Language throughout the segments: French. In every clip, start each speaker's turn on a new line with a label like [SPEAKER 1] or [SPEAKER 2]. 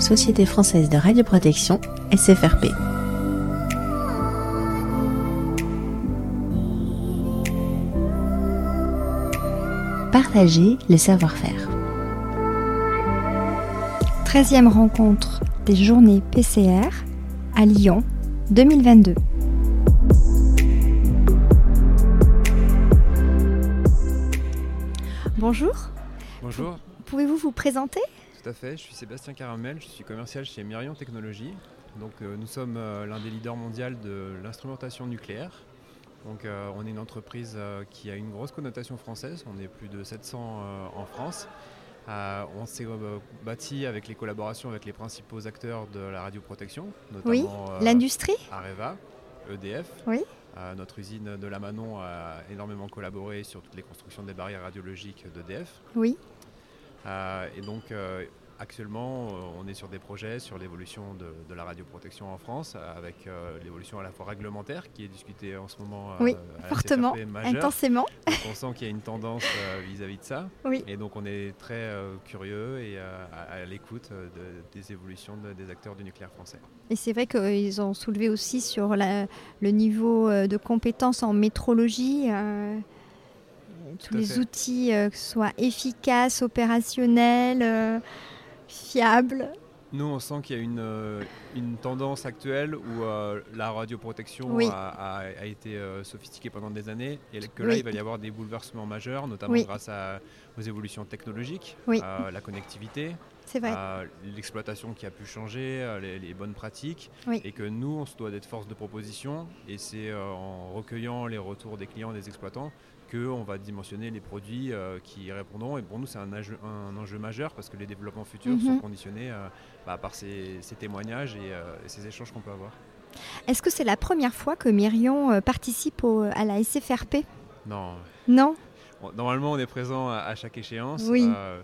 [SPEAKER 1] Société française de radioprotection, SFRP. Partager le savoir-faire.
[SPEAKER 2] 13e rencontre des journées PCR à Lyon 2022. Bonjour.
[SPEAKER 3] Bonjour.
[SPEAKER 2] Pouvez-vous vous présenter?
[SPEAKER 3] Tout à fait, je suis Sébastien Caramel, je suis commercial chez Myrion Technologies. Donc, euh, nous sommes euh, l'un des leaders mondiaux de l'instrumentation nucléaire. Donc, euh, on est une entreprise qui a une grosse connotation française, on est plus de 700 euh, en France. On s'est bâti avec les collaborations avec les principaux acteurs de la radioprotection, notamment
[SPEAKER 2] l'industrie
[SPEAKER 3] Areva, EDF.
[SPEAKER 2] Oui.
[SPEAKER 3] Notre usine de la Manon a énormément collaboré sur toutes les constructions des barrières radiologiques d'EDF.
[SPEAKER 2] Oui.
[SPEAKER 3] Euh, et donc euh, actuellement, euh, on est sur des projets sur l'évolution de, de la radioprotection en France, avec l'évolution à la fois réglementaire qui est discutée en ce moment
[SPEAKER 2] Oui,
[SPEAKER 3] à la
[SPEAKER 2] Fortement,
[SPEAKER 3] majeure.
[SPEAKER 2] intensément.
[SPEAKER 3] Donc, on sent qu'il y a une tendance vis-à-vis de ça.
[SPEAKER 2] Oui.
[SPEAKER 3] Et donc on est très curieux et à, à l'écoute de- des évolutions de- des acteurs du nucléaire français.
[SPEAKER 2] Et c'est vrai qu'ils ont soulevé aussi sur la- le niveau de compétences en métrologie. euh, tous les
[SPEAKER 3] fait.
[SPEAKER 2] outils, euh, que ce soit efficaces, opérationnels, euh, fiables.
[SPEAKER 3] Nous, on sent qu'il y a une, euh, une tendance actuelle où euh, la radioprotection
[SPEAKER 2] Oui.
[SPEAKER 3] a, a- a été sophistiquée pendant des années et que là,
[SPEAKER 2] Oui.
[SPEAKER 3] il va y avoir des bouleversements majeurs, notamment
[SPEAKER 2] Oui.
[SPEAKER 3] grâce à- aux évolutions technologiques, la connectivité. Euh, l'exploitation qui a pu changer, les, les bonnes pratiques,
[SPEAKER 2] Oui.
[SPEAKER 3] et que nous, on se doit d'être force de proposition, et c'est euh, en recueillant les retours des clients, des exploitants, qu'on va dimensionner les produits euh, qui y répondront. Et pour nous, c'est un, enjeu- un enjeu majeur parce que les développements futurs
[SPEAKER 2] Mhm.
[SPEAKER 3] sont conditionnés euh, bah, par ces, ces témoignages et, et ces échanges qu'on peut avoir.
[SPEAKER 2] Est-ce que c'est la première fois que Myrion participe au- à la SFRP
[SPEAKER 3] Non,
[SPEAKER 2] Non?
[SPEAKER 3] Normalement, on est présent à, à chaque échéance.
[SPEAKER 2] Oui.
[SPEAKER 3] Euh,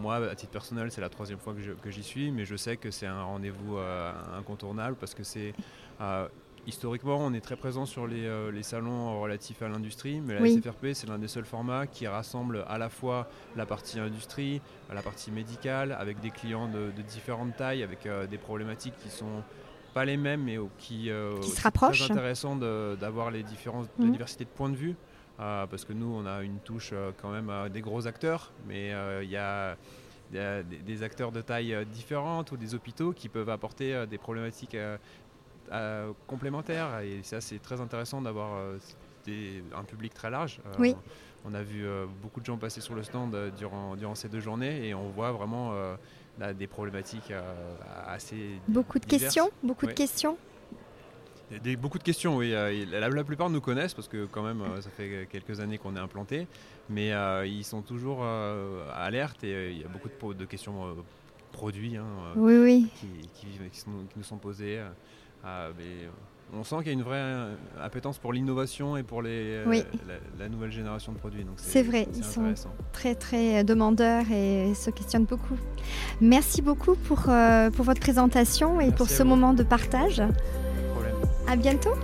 [SPEAKER 3] moi, à titre personnel, c'est la troisième fois que j'y suis, mais je sais que c'est un rendez-vous euh, incontournable parce que c'est euh, historiquement, on est très présent sur les, euh, les salons relatifs à l'industrie, mais la
[SPEAKER 2] Oui.
[SPEAKER 3] SFRP, c'est l'un des seuls formats qui rassemble à la fois la partie industrie, la partie médicale, avec des clients de, de différentes tailles, avec euh, des problématiques qui sont pas les mêmes, mais qui, euh,
[SPEAKER 2] Qui se
[SPEAKER 3] c'est
[SPEAKER 2] rapprochent.
[SPEAKER 3] Très intéressant d'avoir les différences, la
[SPEAKER 2] Mhm.
[SPEAKER 3] diversité de points de vue. Euh, parce que nous, on a une touche euh, quand même à des gros acteurs, mais euh, il y a, des, des acteurs de taille euh, différente ou des hôpitaux qui peuvent apporter euh, des problématiques euh, euh, complémentaires. Et ça, c'est très intéressant d'avoir euh, des- un public très large. Euh,
[SPEAKER 2] Oui.
[SPEAKER 3] On a vu euh, beaucoup de gens passer sur le stand euh, durant, durant ces deux journées et on voit vraiment euh, là, des problématiques euh, assez
[SPEAKER 2] Beaucoup de
[SPEAKER 3] diverses.
[SPEAKER 2] questions Beaucoup de questions
[SPEAKER 3] Des- des- beaucoup de questions, oui. euh, la, la plupart nous connaissent parce que quand même, euh, ça fait quelques années qu'on est implanté, mais euh, ils sont toujours euh, alertes et euh, il y a beaucoup de, questions produits hein,
[SPEAKER 2] Oui, oui.
[SPEAKER 3] qui, qui- qui sont- qui nous sont posées. mais, euh, on sent qu'il y a une vraie appétence pour l'innovation et pour les,
[SPEAKER 2] Oui.
[SPEAKER 3] la, la nouvelle génération de produits.
[SPEAKER 2] C'est vrai, ils sont-. Très, très demandeurs et se questionnent beaucoup. Merci beaucoup pour, pour votre présentation et
[SPEAKER 3] Merci
[SPEAKER 2] pour ce
[SPEAKER 3] vous.
[SPEAKER 2] moment de partage. À bientôt